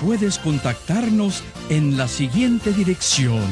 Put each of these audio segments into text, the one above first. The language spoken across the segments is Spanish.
puedes contactarnos en la siguiente dirección.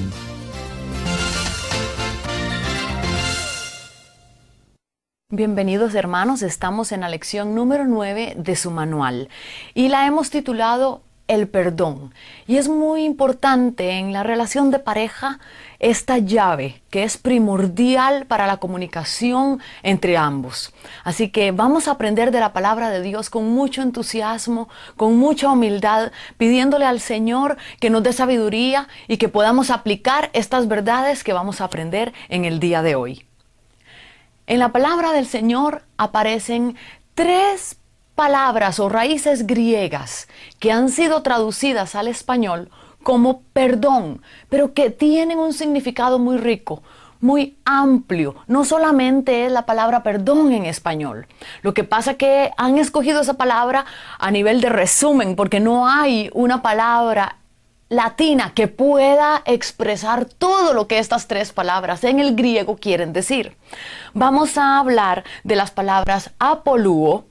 Bienvenidos hermanos, estamos en la lección número 9 de su manual y la hemos titulado El perdón. Y es muy importante en la relación de pareja esta llave que es primordial para la comunicación entre ambos. Así que vamos a aprender de la palabra de Dios con mucho entusiasmo, con mucha humildad, pidiéndole al Señor que nos dé sabiduría y que podamos aplicar estas verdades que vamos a aprender en el día de hoy. En la palabra del Señor aparecen tres palabras o raíces griegas que han sido traducidas al español como perdón, pero que tienen un significado muy rico, muy amplio. No solamente es la palabra perdón en español. Lo que pasa que han escogido esa palabra a nivel de resumen, porque no hay una palabra latina que pueda expresar todo lo que estas tres palabras en el griego quieren decir. Vamos a hablar de las palabras apoluo,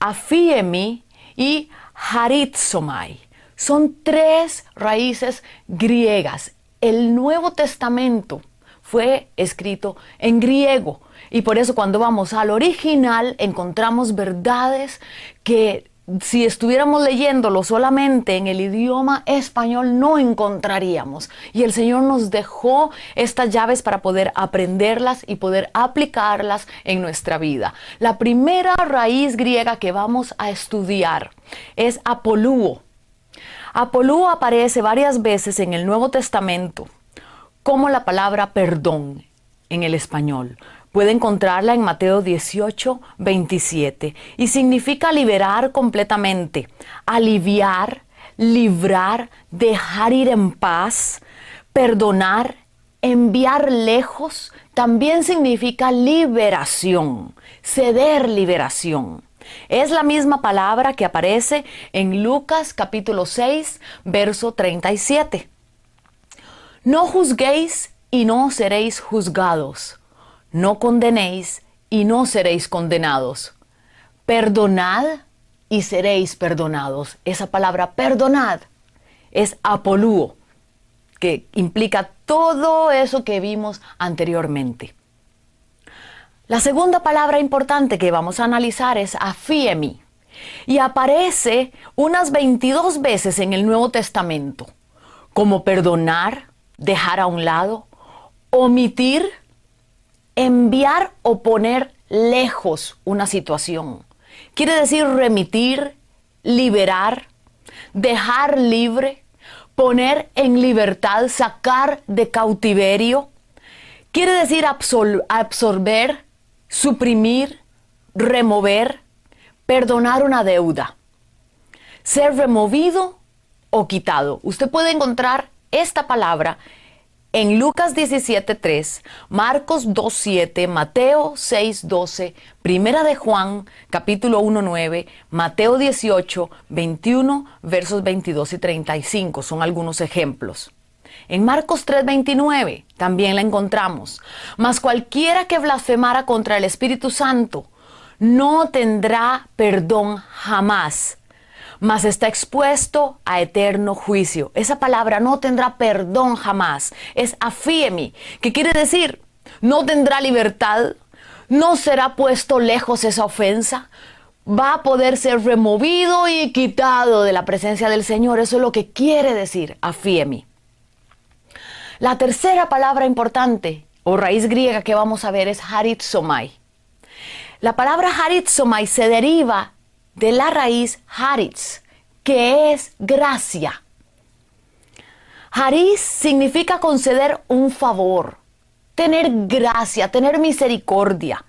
afiemi y haritzomai. Son tres raíces griegas. El Nuevo Testamento fue escrito en griego y por eso cuando vamos al original encontramos verdades que si estuviéramos leyéndolo solamente en el idioma español no encontraríamos. Y el Señor nos dejó estas llaves para poder aprenderlas y poder aplicarlas en nuestra vida. La primera raíz griega que vamos a estudiar es apolúo. Apolú aparece varias veces en el Nuevo Testamento como la palabra perdón en el español. Puede encontrarla en Mateo 18, 27 y significa liberar completamente, aliviar, librar, dejar ir en paz, perdonar, enviar lejos, también significa liberación, ceder liberación. Es la misma palabra que aparece en Lucas capítulo 6, verso 37. No juzguéis y no seréis juzgados. No condenéis y no seréis condenados. Perdonad y seréis perdonados. Esa palabra perdonad es apolúo, que implica todo eso que vimos anteriormente. La segunda palabra importante que vamos a analizar es afiemi y aparece unas 22 veces en el Nuevo Testamento, como perdonar, dejar a un lado, omitir, enviar o poner lejos una situación. Quiere decir remitir, liberar, dejar libre, poner en libertad, sacar de cautiverio. Quiere decir absorber, suprimir, remover, perdonar una deuda, ser removido o quitado. Usted puede encontrar esta palabra en Lucas 17.3, Marcos 2.7, Mateo 6.12, Primera de Juan capítulo 1.9, Mateo 18, 21, versos 22 y 35 son algunos ejemplos. En Marcos 3:29 también la encontramos. Mas cualquiera que blasfemara contra el Espíritu Santo no tendrá perdón jamás, mas está expuesto a eterno juicio. Esa palabra no tendrá perdón jamás. Es afiemi, que quiere decir no tendrá libertad, no será puesto lejos esa ofensa, va a poder ser removido y quitado de la presencia del Señor. Eso es lo que quiere decir afiemi. La tercera palabra importante o raíz griega que vamos a ver es haritzomai. La palabra haritzomai se deriva de la raíz haritz, que es gracia. Haris significa conceder un favor, tener gracia, tener misericordia,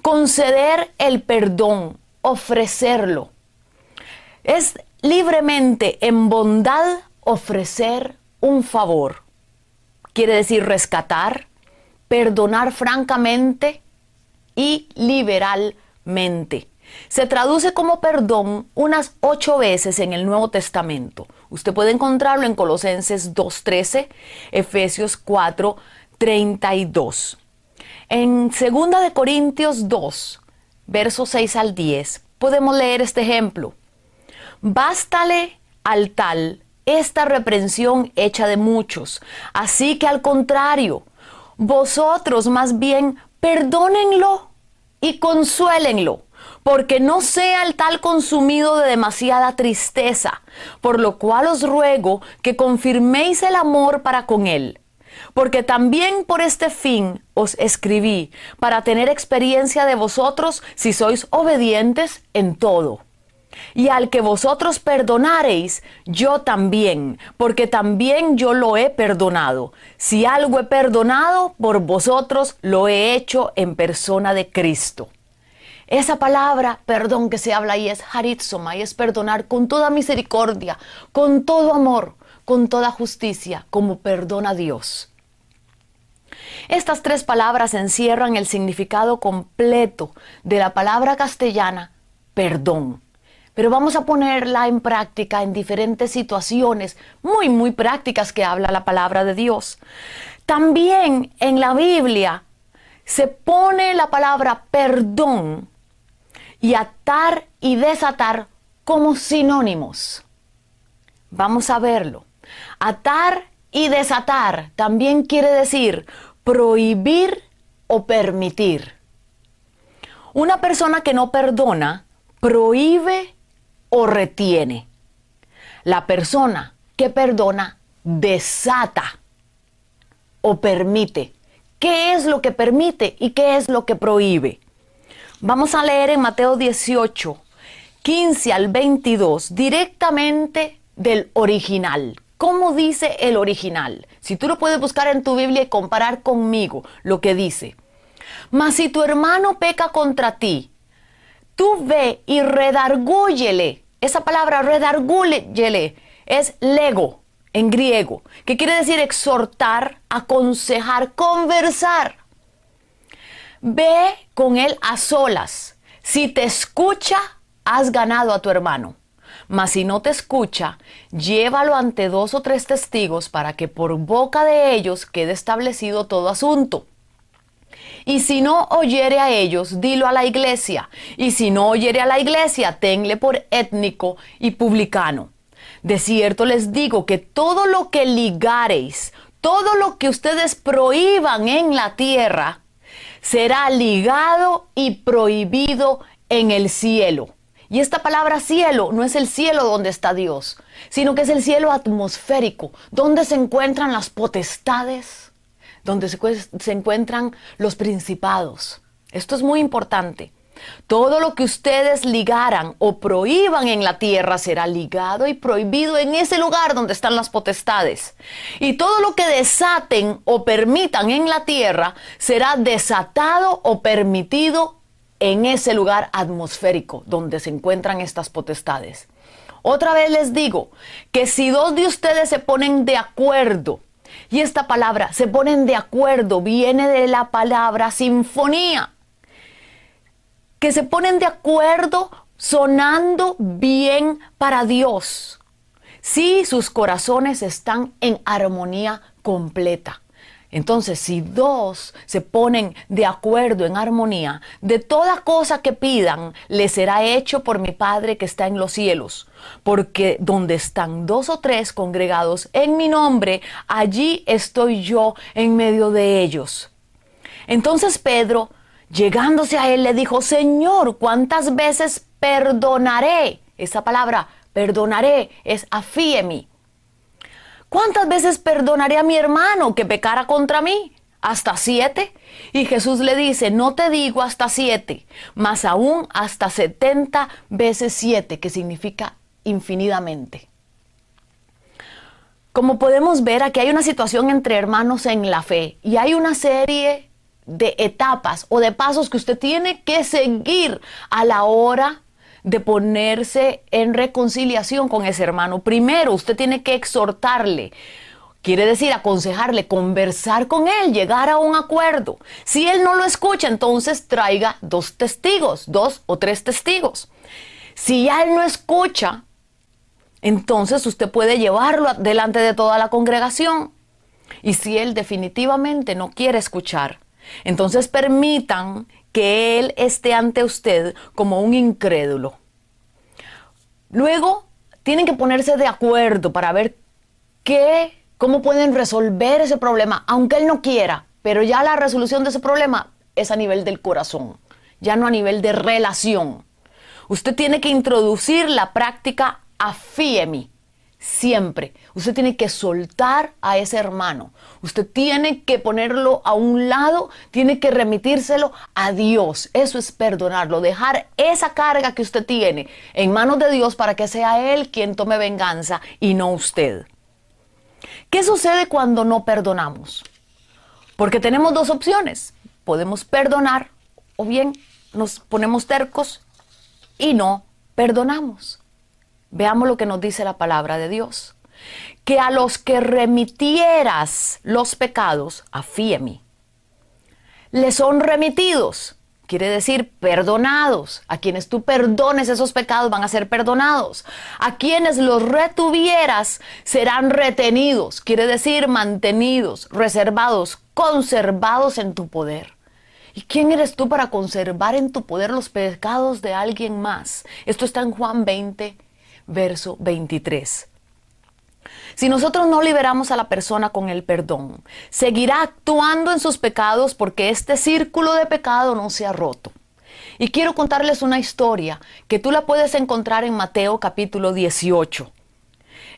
conceder el perdón, ofrecerlo. Es libremente, en bondad, ofrecer un favor. Quiere decir rescatar, perdonar francamente y liberalmente. Se traduce como perdón unas ocho veces en el Nuevo Testamento. Usted puede encontrarlo en Colosenses 2.13, Efesios 4.32. En 2 de Corintios 2, versos 6 al 10, podemos leer este ejemplo. Bástale al tal esta reprensión hecha de muchos. Así que al contrario, vosotros más bien perdónenlo y consuélenlo, porque no sea el tal consumido de demasiada tristeza, por lo cual os ruego que confirméis el amor para con él. Porque también por este fin os escribí, para tener experiencia de vosotros si sois obedientes en todo. Y al que vosotros perdonareis, yo también, porque también yo lo he perdonado. Si algo he perdonado, por vosotros lo he hecho en persona de Cristo. Esa palabra, perdón que se habla ahí es haritzoma y es perdonar con toda misericordia, con todo amor, con toda justicia, como perdona Dios. Estas tres palabras encierran el significado completo de la palabra castellana perdón pero vamos a ponerla en práctica en diferentes situaciones muy, muy prácticas que habla la palabra de Dios. También en la Biblia se pone la palabra perdón y atar y desatar como sinónimos. Vamos a verlo. Atar y desatar también quiere decir prohibir o permitir. Una persona que no perdona prohíbe o retiene. La persona que perdona desata o permite. ¿Qué es lo que permite y qué es lo que prohíbe? Vamos a leer en Mateo 18, 15 al 22, directamente del original. ¿Cómo dice el original? Si tú lo puedes buscar en tu Biblia y comparar conmigo lo que dice. Mas si tu hermano peca contra ti, tú ve y redargúyele esa palabra redargúyele es lego en griego, que quiere decir exhortar, aconsejar, conversar. Ve con él a solas. Si te escucha, has ganado a tu hermano. Mas si no te escucha, llévalo ante dos o tres testigos para que por boca de ellos quede establecido todo asunto. Y si no oyere a ellos, dilo a la iglesia. Y si no oyere a la iglesia, tenle por étnico y publicano. De cierto les digo que todo lo que ligareis, todo lo que ustedes prohíban en la tierra, será ligado y prohibido en el cielo. Y esta palabra cielo no es el cielo donde está Dios, sino que es el cielo atmosférico, donde se encuentran las potestades, donde se, encuentran los principados. Esto es muy importante. Todo lo que ustedes ligaran o prohíban en la tierra será ligado y prohibido en ese lugar donde están las potestades. Y todo lo que desaten o permitan en la tierra será desatado o permitido en ese lugar atmosférico donde se encuentran estas potestades. Otra vez les digo que si dos de ustedes se ponen de acuerdo y esta palabra, se ponen de acuerdo, viene de la palabra sinfonía. Que se ponen de acuerdo sonando bien para Dios. Si sus corazones están en armonía completa. Entonces, si dos se ponen de acuerdo en armonía, de toda cosa que pidan, les será hecho por mi Padre que está en los cielos. Porque donde están dos o tres congregados en mi nombre, allí estoy yo en medio de ellos. Entonces Pedro, llegándose a él, le dijo, Señor, ¿cuántas veces perdonaré? Esa palabra, perdonaré, es afíemi ¿Cuántas veces perdonaré a mi hermano que pecara contra mí? ¿Hasta siete? Y Jesús le dice, no te digo hasta siete, más aún hasta setenta veces siete, que significa infinitamente. Como podemos ver, aquí hay una situación entre hermanos en la fe y hay una serie de etapas o de pasos que usted tiene que seguir a la hora de ponerse en reconciliación con ese hermano. Primero, usted tiene que exhortarle. Quiere decir aconsejarle, conversar con él, llegar a un acuerdo. Si él no lo escucha, entonces traiga dos testigos, dos o tres testigos. Si ya él no escucha, entonces usted puede llevarlo delante de toda la congregación. Y si él definitivamente no quiere escuchar, entonces permitan que él esté ante usted como un incrédulo. Luego tienen que ponerse de acuerdo para ver qué, cómo pueden resolver ese problema, aunque él no quiera, pero ya la resolución de ese problema es a nivel del corazón, ya no a nivel de relación. Usted tiene que introducir la práctica afíemi, siempre. Usted tiene que soltar a ese hermano. Usted tiene que ponerlo a un lado, tiene que remitírselo a Dios. Eso es perdonarlo, dejar esa carga que usted tiene en manos de Dios para que sea Él quien tome venganza y no usted. ¿Qué sucede cuando no perdonamos? Porque tenemos dos opciones. Podemos perdonar o bien nos ponemos tercos y no perdonamos. Veamos lo que nos dice la palabra de Dios. Que a los que remitieras los pecados, afíemi, le son remitidos. Quiere decir perdonados. A quienes tú perdones esos pecados van a ser perdonados. A quienes los retuvieras serán retenidos. Quiere decir mantenidos, reservados, conservados en tu poder. ¿Y quién eres tú para conservar en tu poder los pecados de alguien más? Esto está en Juan 20, verso 23. Si nosotros no liberamos a la persona con el perdón, seguirá actuando en sus pecados porque este círculo de pecado no se ha roto. Y quiero contarles una historia que tú la puedes encontrar en Mateo capítulo 18.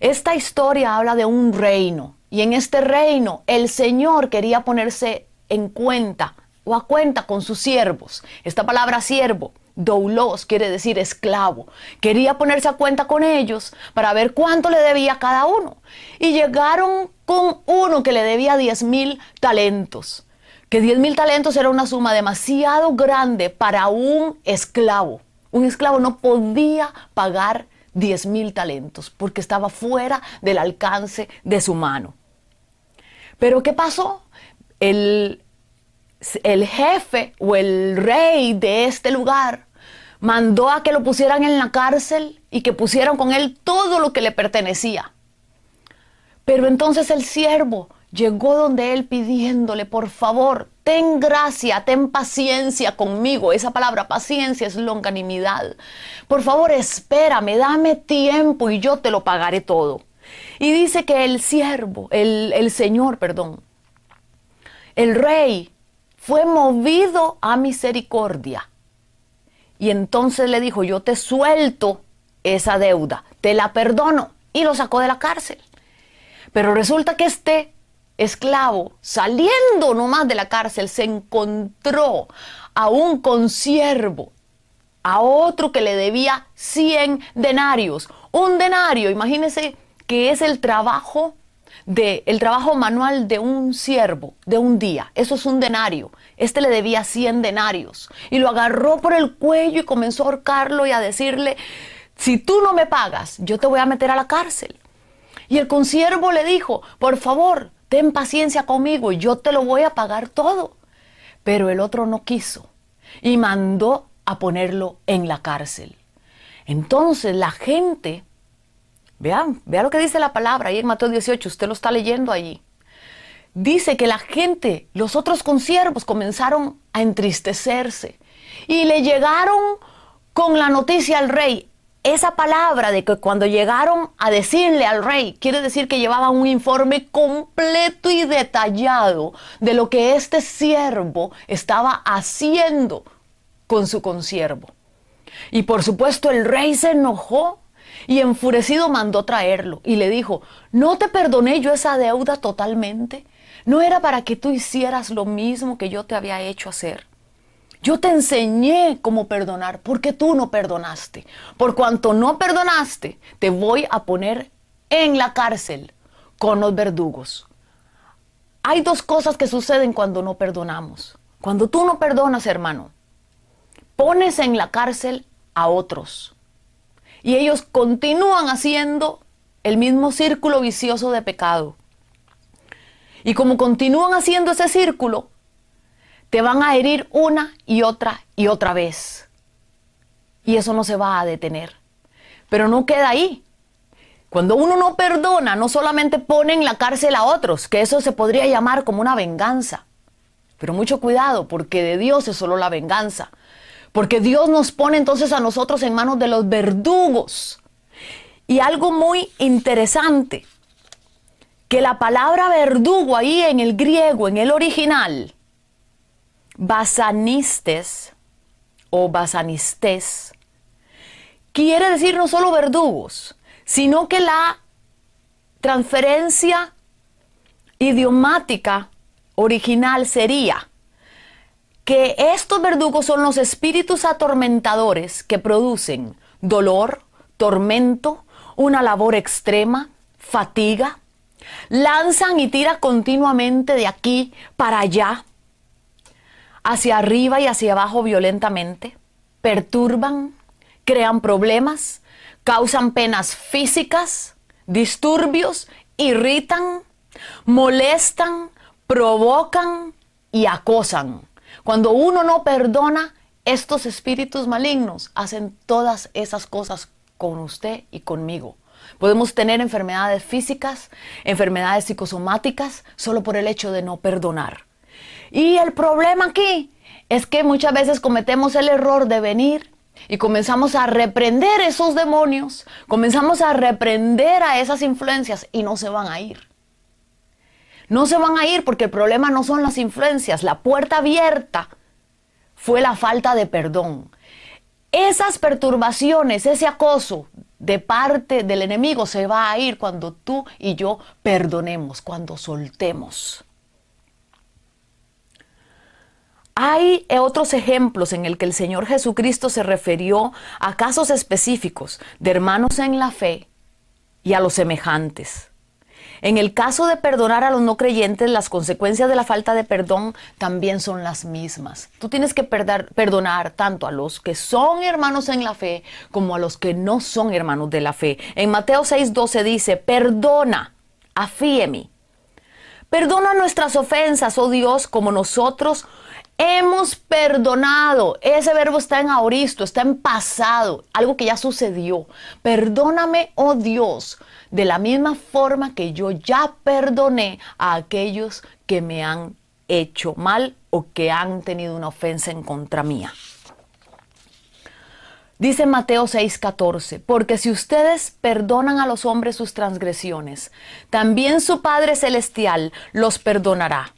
Esta historia habla de un reino y en este reino el Señor quería ponerse en cuenta o a cuenta con sus siervos. Esta palabra siervo doulos quiere decir esclavo. Quería ponerse a cuenta con ellos para ver cuánto le debía cada uno. Y llegaron con uno que le debía 10 mil talentos. Que 10 mil talentos era una suma demasiado grande para un esclavo. Un esclavo no podía pagar 10 mil talentos porque estaba fuera del alcance de su mano. Pero ¿qué pasó? El, el jefe o el rey de este lugar mandó a que lo pusieran en la cárcel y que pusieran con él todo lo que le pertenecía. Pero entonces el siervo llegó donde él pidiéndole, por favor, ten gracia, ten paciencia conmigo. Esa palabra paciencia es longanimidad. Por favor, espérame, dame tiempo y yo te lo pagaré todo. Y dice que el siervo, el, el Señor, perdón, el rey, fue movido a misericordia y entonces le dijo, yo te suelto esa deuda, te la perdono. Y lo sacó de la cárcel. Pero resulta que este esclavo, saliendo nomás de la cárcel, se encontró a un consiervo, a otro que le debía 100 denarios. Un denario, imagínense que es el trabajo de el trabajo manual de un siervo de un día. Eso es un denario. Este le debía 100 denarios y lo agarró por el cuello y comenzó a ahorcarlo y a decirle, si tú no me pagas, yo te voy a meter a la cárcel. Y el consiervo le dijo, por favor, ten paciencia conmigo y yo te lo voy a pagar todo. Pero el otro no quiso y mandó a ponerlo en la cárcel. Entonces la gente, vean, vean lo que dice la palabra ahí en Mateo 18, usted lo está leyendo allí dice que la gente, los otros consiervos comenzaron a entristecerse y le llegaron con la noticia al rey. Esa palabra de que cuando llegaron a decirle al rey, quiere decir que llevaban un informe completo y detallado de lo que este siervo estaba haciendo con su consiervo. Y por supuesto el rey se enojó y enfurecido mandó traerlo y le dijo, ¿no te perdoné yo esa deuda totalmente? ¿No era para que tú hicieras lo mismo que yo te había hecho hacer? Yo te enseñé cómo perdonar porque tú no perdonaste. Por cuanto no perdonaste, te voy a poner en la cárcel con los verdugos. Hay dos cosas que suceden cuando no perdonamos. Cuando tú no perdonas, hermano, pones en la cárcel a otros. Y ellos continúan haciendo el mismo círculo vicioso de pecado. Y como continúan haciendo ese círculo, te van a herir una y otra y otra vez. Y eso no se va a detener. Pero no queda ahí. Cuando uno no perdona, no solamente pone en la cárcel a otros, que eso se podría llamar como una venganza. Pero mucho cuidado, porque de Dios es solo la venganza. Porque Dios nos pone entonces a nosotros en manos de los verdugos. Y algo muy interesante, que la palabra verdugo ahí en el griego, en el original, basanistes o basanistes, quiere decir no solo verdugos, sino que la transferencia idiomática original sería que estos verdugos son los espíritus atormentadores que producen dolor, tormento, una labor extrema, fatiga, lanzan y tiran continuamente de aquí para allá, hacia arriba y hacia abajo violentamente, perturban, crean problemas, causan penas físicas, disturbios, irritan, molestan, provocan y acosan. Cuando uno no perdona, estos espíritus malignos hacen todas esas cosas con usted y conmigo. Podemos tener enfermedades físicas, enfermedades psicosomáticas, solo por el hecho de no perdonar. Y el problema aquí es que muchas veces cometemos el error de venir y comenzamos a reprender esos demonios, comenzamos a reprender a esas influencias y no se van a ir. No se van a ir porque el problema no son las influencias, la puerta abierta fue la falta de perdón. Esas perturbaciones, ese acoso de parte del enemigo se va a ir cuando tú y yo perdonemos, cuando soltemos. Hay otros ejemplos en el que el Señor Jesucristo se refirió a casos específicos de hermanos en la fe y a los semejantes. En el caso de perdonar a los no creyentes, las consecuencias de la falta de perdón también son las mismas. Tú tienes que perdonar tanto a los que son hermanos en la fe como a los que no son hermanos de la fe. En Mateo 6:12 dice, perdona, afíeme. Perdona nuestras ofensas, oh Dios, como nosotros Hemos perdonado. Ese verbo está en auristo, está en pasado, algo que ya sucedió. Perdóname, oh Dios, de la misma forma que yo ya perdoné a aquellos que me han hecho mal o que han tenido una ofensa en contra mía. Dice Mateo 6:14, porque si ustedes perdonan a los hombres sus transgresiones, también su Padre Celestial los perdonará.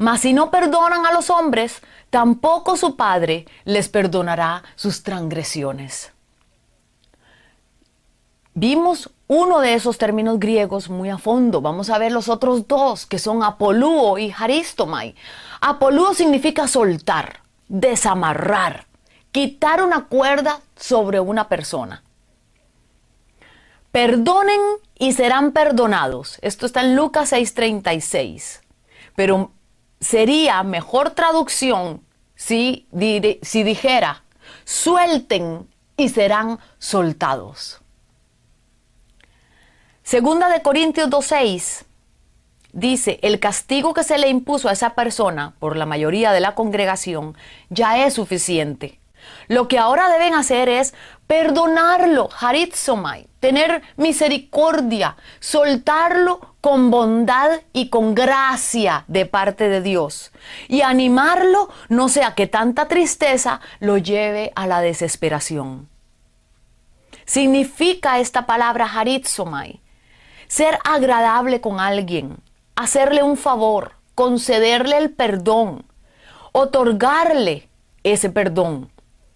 Mas si no perdonan a los hombres, tampoco su Padre les perdonará sus transgresiones. Vimos uno de esos términos griegos muy a fondo. Vamos a ver los otros dos, que son apolúo y haristomai. Apolúo significa soltar, desamarrar, quitar una cuerda sobre una persona. Perdonen y serán perdonados. Esto está en Lucas 6:36. Pero sería mejor traducción si, dijera, suelten y serán soltados. Segunda de Corintios 2.6 dice, el castigo que se le impuso a esa persona por la mayoría de la congregación ya es suficiente. Lo que ahora deben hacer es perdonarlo, haritzomai, tener misericordia, soltarlo con bondad y con gracia de parte de Dios y animarlo no sea que tanta tristeza lo lleve a la desesperación. Significa esta palabra haritzomai ser agradable con alguien, hacerle un favor, concederle el perdón, otorgarle ese perdón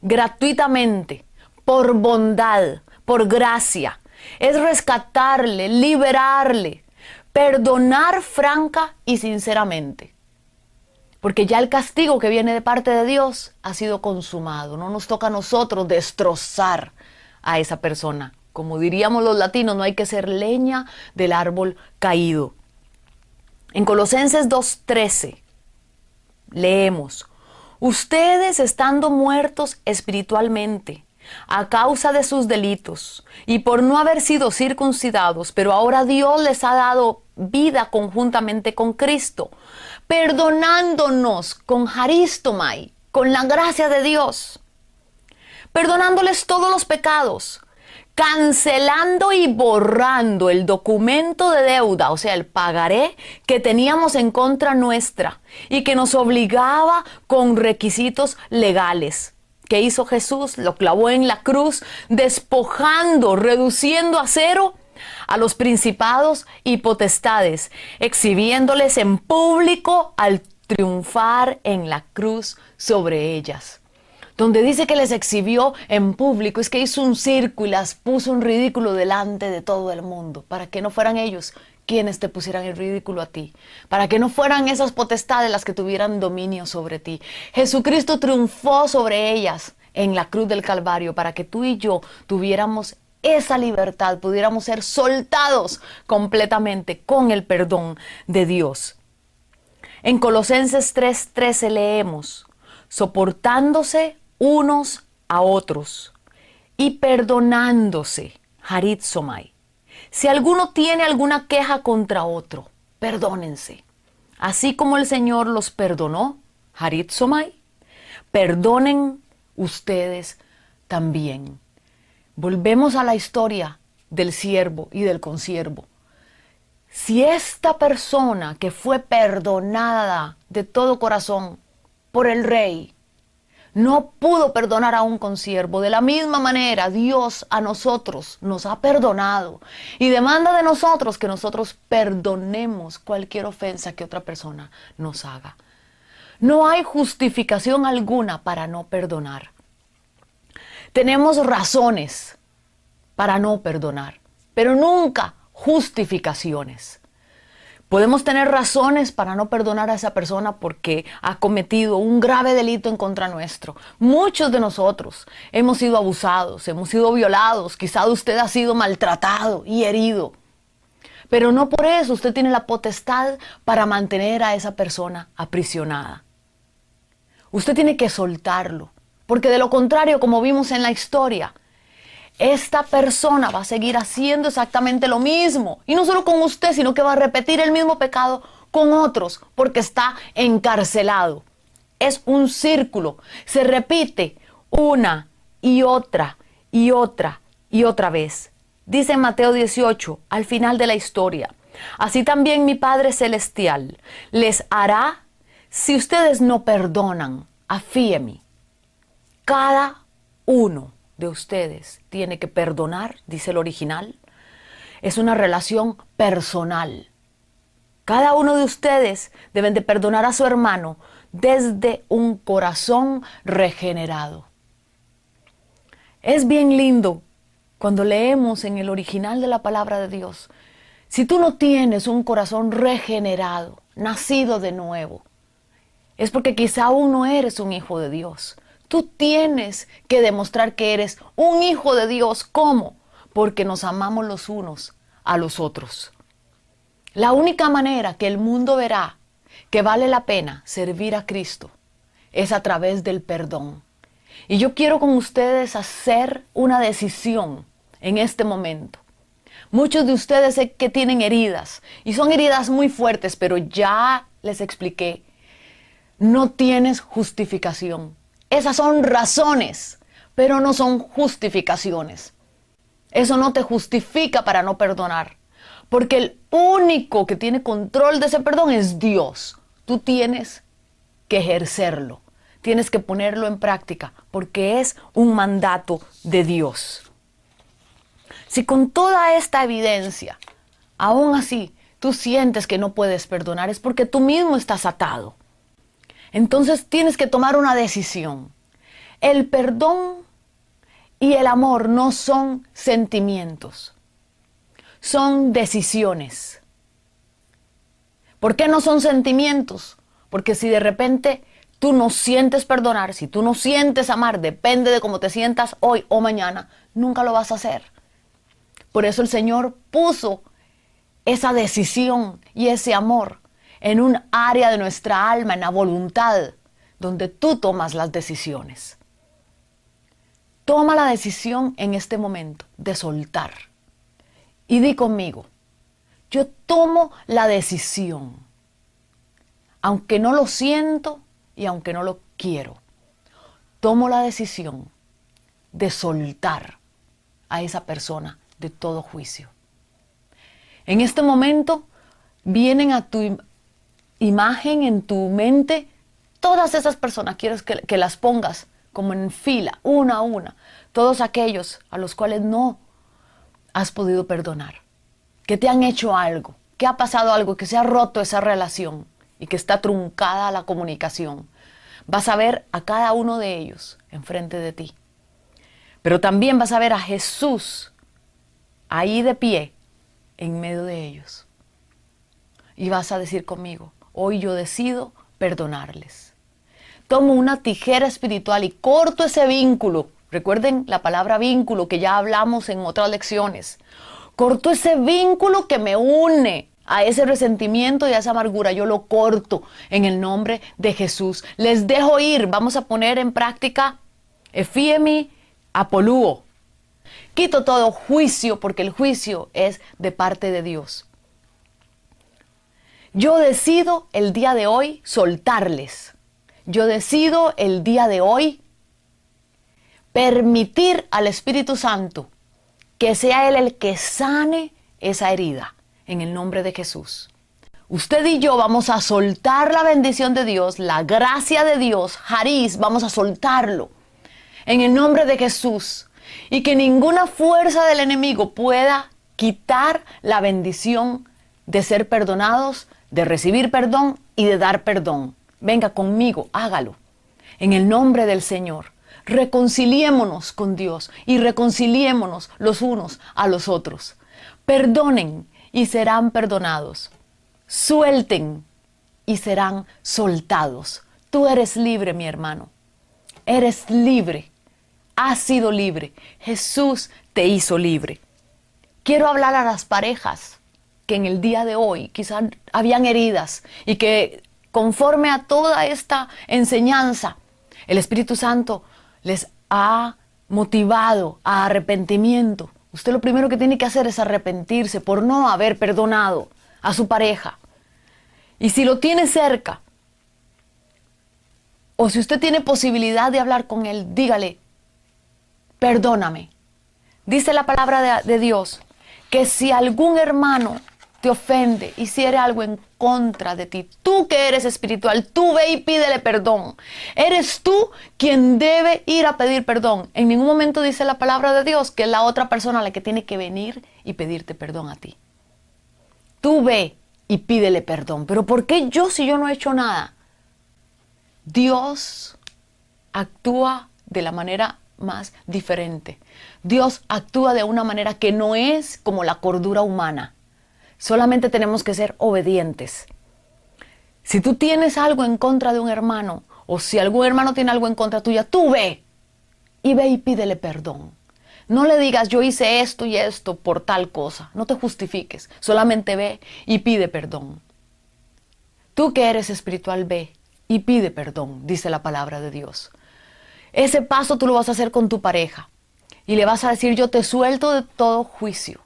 gratuitamente, por bondad, por gracia. Es rescatarle, liberarle, perdonar franca y sinceramente. Porque ya el castigo que viene de parte de Dios ha sido consumado. No nos toca a nosotros destrozar a esa persona. Como diríamos los latinos, no hay que ser leña del árbol caído. En Colosenses 2.13 leemos, ustedes estando muertos espiritualmente a causa de sus delitos y por no haber sido circuncidados, pero ahora Dios les ha dado vida conjuntamente con Cristo, perdonándonos con Haristomai, con la gracia de Dios, perdonándoles todos los pecados, cancelando y borrando el documento de deuda, o sea, el pagaré que teníamos en contra nuestra y que nos obligaba con requisitos legales. ¿Qué hizo Jesús? Lo clavó en la cruz, despojando, reduciendo a cero a los principados y potestades, exhibiéndoles en público al triunfar en la cruz sobre ellas donde dice que les exhibió en público, es que hizo un circo y las puso en ridículo delante de todo el mundo, para que no fueran ellos quienes te pusieran en ridículo a ti, para que no fueran esas potestades las que tuvieran dominio sobre ti. Jesucristo triunfó sobre ellas en la cruz del Calvario para que tú y yo tuviéramos esa libertad, pudiéramos ser soltados completamente con el perdón de Dios. En Colosenses 3:13 leemos, soportándose unos a otros y perdonándose. Harit Somai. Si alguno tiene alguna queja contra otro, perdónense. Así como el Señor los perdonó, Harit Somai, perdonen ustedes también. Volvemos a la historia del siervo y del consiervo. Si esta persona que fue perdonada de todo corazón por el rey, no pudo perdonar a un consiervo. De la misma manera, Dios a nosotros nos ha perdonado y demanda de nosotros que nosotros perdonemos cualquier ofensa que otra persona nos haga. No hay justificación alguna para no perdonar. Tenemos razones para no perdonar, pero nunca justificaciones. Podemos tener razones para no perdonar a esa persona porque ha cometido un grave delito en contra nuestro. Muchos de nosotros hemos sido abusados, hemos sido violados, quizá usted ha sido maltratado y herido. Pero no por eso usted tiene la potestad para mantener a esa persona aprisionada. Usted tiene que soltarlo, porque de lo contrario, como vimos en la historia, esta persona va a seguir haciendo exactamente lo mismo. Y no solo con usted, sino que va a repetir el mismo pecado con otros porque está encarcelado. Es un círculo. Se repite una y otra y otra y otra vez. Dice Mateo 18, al final de la historia. Así también mi Padre Celestial les hará si ustedes no perdonan. Afíeme. Cada uno de ustedes tiene que perdonar, dice el original. Es una relación personal. Cada uno de ustedes deben de perdonar a su hermano desde un corazón regenerado. Es bien lindo cuando leemos en el original de la palabra de Dios. Si tú no tienes un corazón regenerado, nacido de nuevo, es porque quizá aún no eres un hijo de Dios. Tú tienes que demostrar que eres un hijo de Dios. ¿Cómo? Porque nos amamos los unos a los otros. La única manera que el mundo verá que vale la pena servir a Cristo es a través del perdón. Y yo quiero con ustedes hacer una decisión en este momento. Muchos de ustedes sé que tienen heridas y son heridas muy fuertes, pero ya les expliqué, no tienes justificación. Esas son razones, pero no son justificaciones. Eso no te justifica para no perdonar. Porque el único que tiene control de ese perdón es Dios. Tú tienes que ejercerlo. Tienes que ponerlo en práctica porque es un mandato de Dios. Si con toda esta evidencia, aún así, tú sientes que no puedes perdonar, es porque tú mismo estás atado. Entonces tienes que tomar una decisión. El perdón y el amor no son sentimientos, son decisiones. ¿Por qué no son sentimientos? Porque si de repente tú no sientes perdonar, si tú no sientes amar, depende de cómo te sientas hoy o mañana, nunca lo vas a hacer. Por eso el Señor puso esa decisión y ese amor en un área de nuestra alma, en la voluntad, donde tú tomas las decisiones. Toma la decisión en este momento de soltar. Y di conmigo, yo tomo la decisión, aunque no lo siento y aunque no lo quiero, tomo la decisión de soltar a esa persona de todo juicio. En este momento vienen a tu imagen, en tu mente, todas esas personas, quieres que, que las pongas como en fila, una a una, todos aquellos a los cuales no has podido perdonar, que te han hecho algo, que ha pasado algo, que se ha roto esa relación y que está truncada la comunicación. Vas a ver a cada uno de ellos enfrente de ti. Pero también vas a ver a Jesús ahí de pie en medio de ellos. Y vas a decir conmigo, hoy yo decido perdonarles. Tomo una tijera espiritual y corto ese vínculo. Recuerden la palabra vínculo que ya hablamos en otras lecciones. Corto ese vínculo que me une a ese resentimiento y a esa amargura. Yo lo corto en el nombre de Jesús. Les dejo ir. Vamos a poner en práctica Efiemi Apolúo. Quito todo juicio porque el juicio es de parte de Dios. Yo decido el día de hoy soltarles. Yo decido el día de hoy permitir al Espíritu Santo que sea Él el que sane esa herida en el nombre de Jesús. Usted y yo vamos a soltar la bendición de Dios, la gracia de Dios, Jariz, vamos a soltarlo en el nombre de Jesús y que ninguna fuerza del enemigo pueda quitar la bendición de ser perdonados, de recibir perdón y de dar perdón. Venga conmigo, hágalo. En el nombre del Señor, reconciliémonos con Dios y reconciliémonos los unos a los otros. Perdonen y serán perdonados. Suelten y serán soltados. Tú eres libre, mi hermano. Eres libre has sido libre. Jesús te hizo libre. Quiero hablar a las parejas que en el día de hoy quizás habían heridas y que conforme a toda esta enseñanza, el Espíritu Santo les ha motivado a arrepentimiento. Usted lo primero que tiene que hacer es arrepentirse por no haber perdonado a su pareja. Y si lo tiene cerca, o si usted tiene posibilidad de hablar con él, dígale, perdóname. Dice la palabra de, Dios que si algún hermano te ofende, hiciere algo en contra de ti, tú que eres espiritual, tú ve y pídele perdón. Eres tú quien debe ir a pedir perdón. En ningún momento dice la palabra de Dios que es la otra persona la que tiene que venir y pedirte perdón a ti. Tú ve y pídele perdón. Pero ¿por qué yo si yo no he hecho nada? Dios actúa de la manera más diferente. Dios actúa de una manera que no es como la cordura humana. Solamente tenemos que ser obedientes. Si tú tienes algo en contra de un hermano, o si algún hermano tiene algo en contra tuya, tú ve y ve y pídele perdón. No le digas yo hice esto y esto por tal cosa. No te justifiques. Solamente ve y pide perdón. Tú que eres espiritual, ve y pide perdón, dice la palabra de Dios. Ese paso tú lo vas a hacer con tu pareja y le vas a decir, yo te suelto de todo juicio.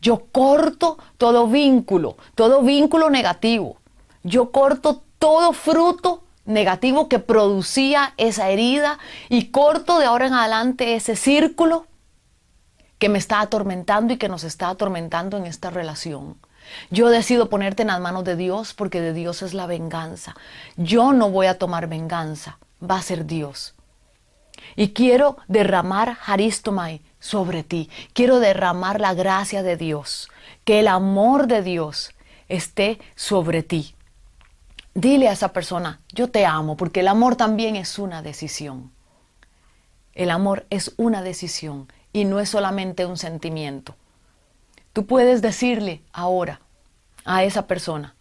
Yo corto todo vínculo, todo vínculo negativo. Yo corto todo fruto negativo que producía esa herida y corto de ahora en adelante ese círculo que me está atormentando y que nos está atormentando en esta relación. Yo decido ponerte en las manos de Dios porque de Dios es la venganza. Yo no voy a tomar venganza, va a ser Dios. Y quiero derramar Haristomai sobre ti. Quiero derramar la gracia de Dios. Que el amor de Dios esté sobre ti. Dile a esa persona, yo te amo, porque el amor también es una decisión. El amor es una decisión y no es solamente un sentimiento. Tú puedes decirle ahora a esa persona,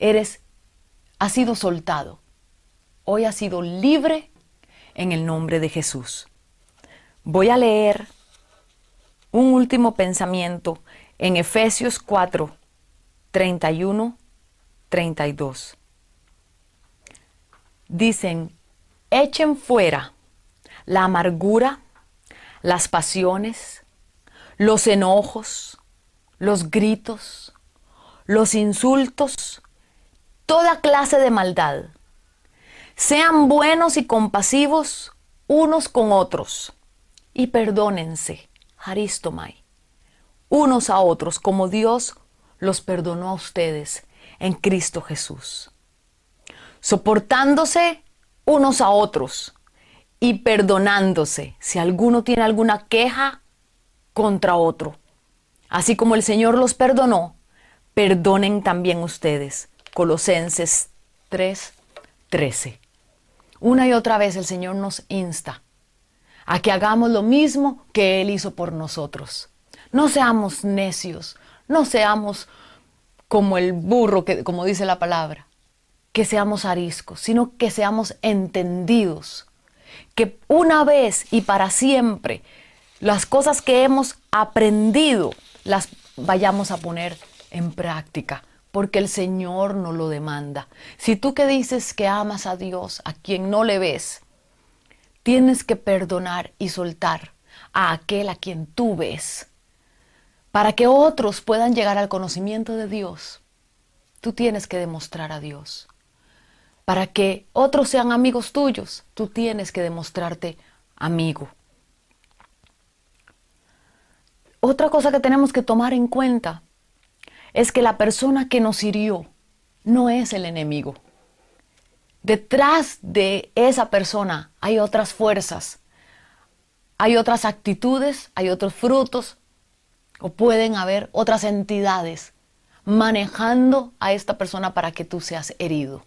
eres, has sido soltado, hoy has sido libre en el nombre de Jesús. Voy a leer un último pensamiento en Efesios 4, 31, 32. Dicen, echen fuera la amargura, las pasiones, los enojos, los gritos, los insultos, toda clase de maldad. Sean buenos y compasivos unos con otros y perdónense, Haristomai, unos a otros como Dios los perdonó a ustedes en Cristo Jesús. Soportándose unos a otros y perdonándose si alguno tiene alguna queja contra otro. Así como el Señor los perdonó, perdonen también ustedes. Colosenses 3:13. Una y otra vez el Señor nos insta a que hagamos lo mismo que Él hizo por nosotros. No seamos necios, no seamos como el burro, que, como dice la palabra, que seamos ariscos, sino que seamos entendidos, que una vez y para siempre las cosas que hemos aprendido las vayamos a poner en práctica, porque el Señor nos lo demanda. Si tú que dices que amas a Dios, a quien no le ves, tienes que perdonar y soltar a aquel a quien tú ves. Para que otros puedan llegar al conocimiento de Dios, tú tienes que demostrar a Dios. Para que otros sean amigos tuyos, tú tienes que demostrarte amigo. Otra cosa que tenemos que tomar en cuenta es que la persona que nos hirió no es el enemigo. Detrás de esa persona hay otras fuerzas, hay otras actitudes, hay otros frutos, o pueden haber otras entidades manejando a esta persona para que tú seas herido.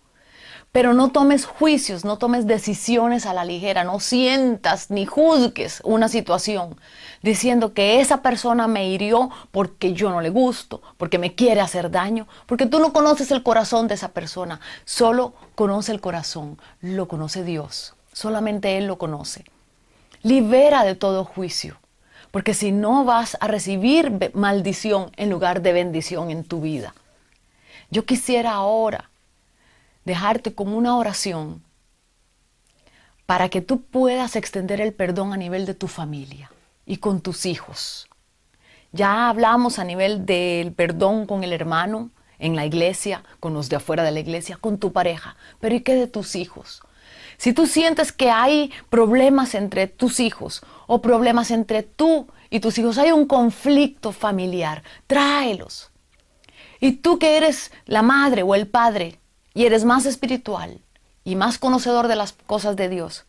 Pero no tomes juicios, no tomes decisiones a la ligera, no sientas ni juzgues una situación diciendo que esa persona me hirió porque yo no le gusto, porque me quiere hacer daño, porque tú no conoces el corazón de esa persona, solo conoce el corazón, lo conoce Dios, solamente Él lo conoce. Libera de todo juicio, porque si no vas a recibir maldición en lugar de bendición en tu vida. Yo quisiera ahora dejarte con una oración para que tú puedas extender el perdón a nivel de tu familia y con tus hijos. Ya hablamos a nivel del perdón con el hermano en la iglesia, con los de afuera de la iglesia, con tu pareja, pero ¿y qué de tus hijos? Si tú sientes que hay problemas entre tus hijos o problemas entre tú y tus hijos, hay un conflicto familiar, tráelos. Y tú que eres la madre o el padre, y eres más espiritual y más conocedor de las cosas de Dios,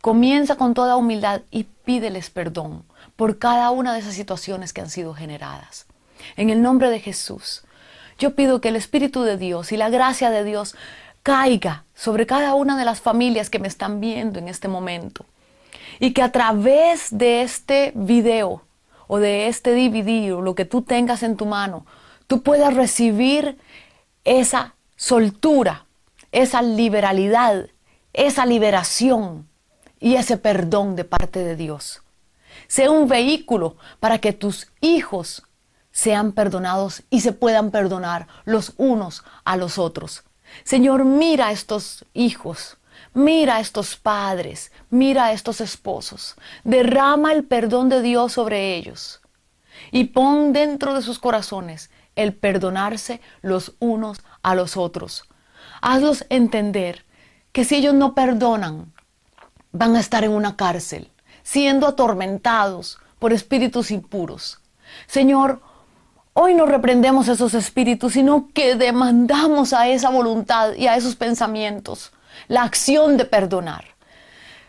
comienza con toda humildad y pídeles perdón por cada una de esas situaciones que han sido generadas. En el nombre de Jesús, yo pido que el Espíritu de Dios y la gracia de Dios caiga sobre cada una de las familias que me están viendo en este momento. Y que a través de este video o de este DVD o lo que tú tengas en tu mano, tú puedas recibir esa soltura, esa liberalidad, esa liberación y ese perdón de parte de Dios. Sea un vehículo para que tus hijos sean perdonados y se puedan perdonar los unos a los otros. Señor, mira a estos hijos, mira a estos padres, mira a estos esposos. Derrama el perdón de Dios sobre ellos y pon dentro de sus corazones el perdonarse los unos a los otros. Hazlos entender que si ellos no perdonan, van a estar en una cárcel, siendo atormentados por espíritus impuros. Señor, hoy no reprendemos esos espíritus, sino que demandamos a esa voluntad y a esos pensamientos la acción de perdonar.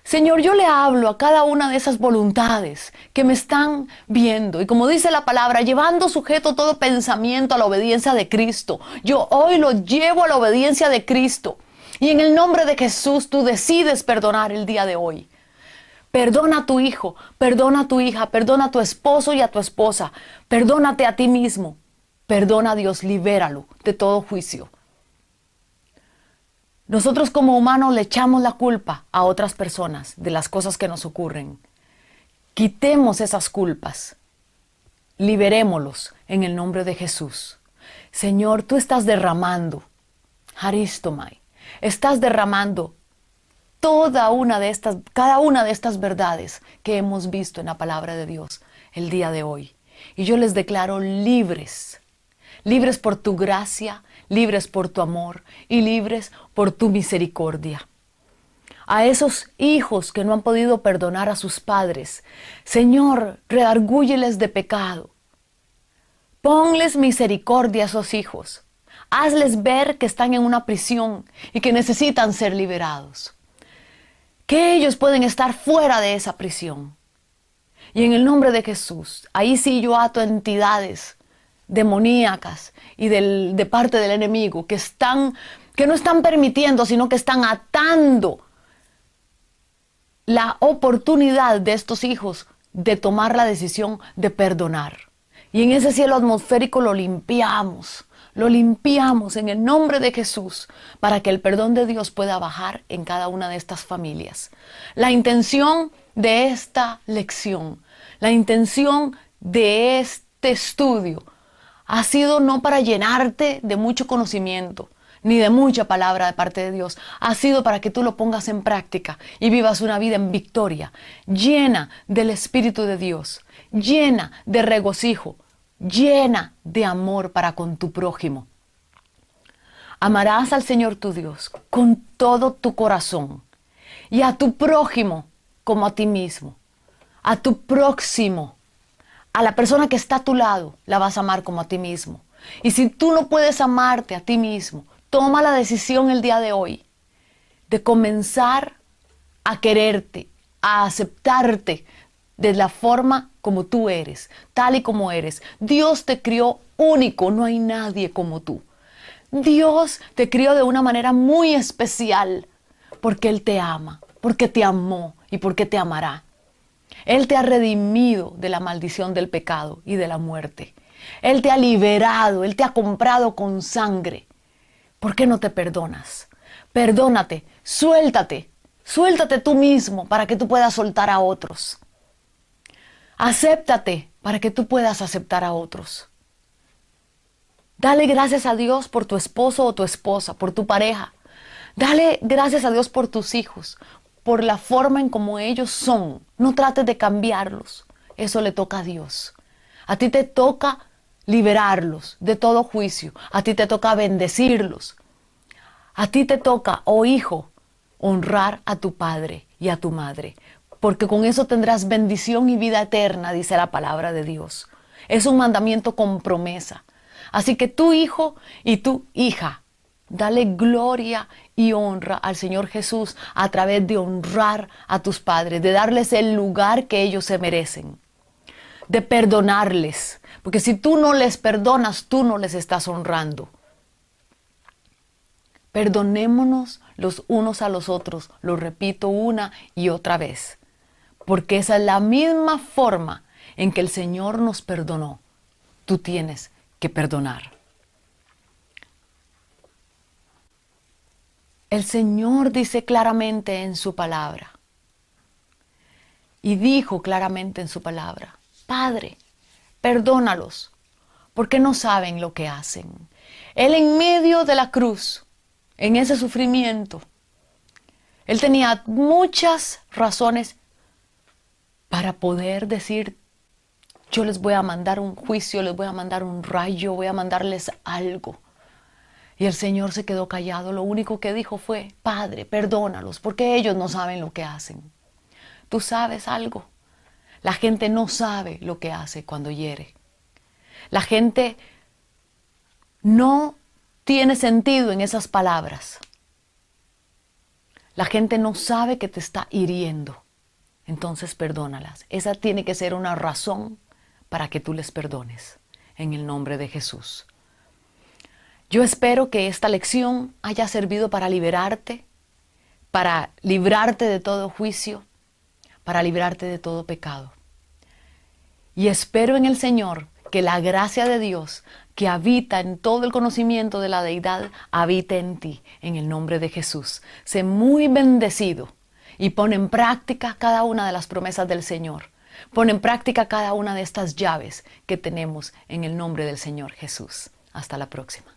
Señor, yo le hablo a cada una de esas voluntades que me están viendo y como dice la palabra, llevando sujeto todo pensamiento a la obediencia de Cristo. Yo hoy lo llevo a la obediencia de Cristo. Y en el nombre de Jesús tú decides perdonar el día de hoy. Perdona a tu hijo, perdona a tu hija, perdona a tu esposo y a tu esposa. Perdónate a ti mismo. Perdona a Dios, libéralo de todo juicio. Nosotros como humanos le echamos la culpa a otras personas de las cosas que nos ocurren. Quitemos esas culpas liberémoslos en el nombre de Jesús. Señor, tú estás derramando, Haristomai, estás derramando toda una de estas, cada una de estas verdades que hemos visto en la palabra de Dios el día de hoy. Y yo les declaro libres, libres por tu gracia, libres por tu amor y libres por tu misericordia. A esos hijos que no han podido perdonar a sus padres, Señor, redargúyeles de pecado. Ponles misericordia a esos hijos. Hazles ver que están en una prisión y que necesitan ser liberados. Que ellos pueden estar fuera de esa prisión. Y en el nombre de Jesús, ahí sí yo ato entidades demoníacas y de parte del enemigo que están, que no están permitiendo, sino que están atando la oportunidad de estos hijos de tomar la decisión de perdonar. Y en ese cielo atmosférico lo limpiamos, lo limpiamos en el nombre de Jesús para que el perdón de Dios pueda bajar en cada una de estas familias. La intención de esta lección, la intención de este estudio ha sido no para llenarte de mucho conocimiento, ni de mucha palabra de parte de Dios. Ha sido para que tú lo pongas en práctica y vivas una vida en victoria, llena del Espíritu de Dios, llena de regocijo, llena de amor para con tu prójimo. Amarás al Señor tu Dios con todo tu corazón y a tu prójimo como a ti mismo, a tu próximo a la persona que está a tu lado la vas a amar como a ti mismo. Y si tú no puedes amarte a ti mismo, toma la decisión el día de hoy de comenzar a quererte, a aceptarte de la forma como tú eres, tal y como eres. Dios te crió único, no hay nadie como tú. Dios te crió de una manera muy especial porque Él te ama, porque te amó y porque te amará. Él te ha redimido de la maldición del pecado y de la muerte. Él te ha liberado, Él te ha comprado con sangre. ¿Por qué no te perdonas? Perdónate, suéltate, suéltate tú mismo para que tú puedas soltar a otros. Acéptate para que tú puedas aceptar a otros. Dale gracias a Dios por tu esposo o tu esposa, por tu pareja. Dale gracias a Dios por tus hijos, por la forma en como ellos son. No trates de cambiarlos. Eso le toca a Dios. A ti te toca liberarlos de todo juicio. A ti te toca bendecirlos. A ti te toca, oh hijo, honrar a tu padre y a tu madre. Porque con eso tendrás bendición y vida eterna, dice la palabra de Dios. Es un mandamiento con promesa. Así que tu hijo y tu hija Dale gloria y honra al Señor Jesús a través de honrar a tus padres, de darles el lugar que ellos se merecen, de perdonarles, porque si tú no les perdonas, tú no les estás honrando. Perdonémonos los unos a los otros, lo repito una y otra vez, porque esa es la misma forma en que el Señor nos perdonó. Tú tienes que perdonar. El Señor dice claramente en su palabra, y dijo claramente en su palabra, Padre, perdónalos, porque no saben lo que hacen. Él en medio de la cruz, en ese sufrimiento, él tenía muchas razones para poder decir, yo les voy a mandar un juicio, les voy a mandar un rayo, voy a mandarles algo. Y el Señor se quedó callado. Lo único que dijo fue, Padre, perdónalos, porque ellos no saben lo que hacen. Tú sabes algo. La gente no sabe lo que hace cuando hiere. La gente no tiene sentido en esas palabras. La gente no sabe que te está hiriendo. Entonces perdónalas. Esa tiene que ser una razón para que tú les perdones. En el nombre de Jesús. Yo espero que esta lección haya servido para liberarte, para librarte de todo juicio, para librarte de todo pecado. Y espero en el Señor que la gracia de Dios que habita en todo el conocimiento de la deidad habite en ti, en el nombre de Jesús. Sé muy bendecido y pon en práctica cada una de las promesas del Señor. Pon en práctica cada una de estas llaves que tenemos en el nombre del Señor Jesús. Hasta la próxima.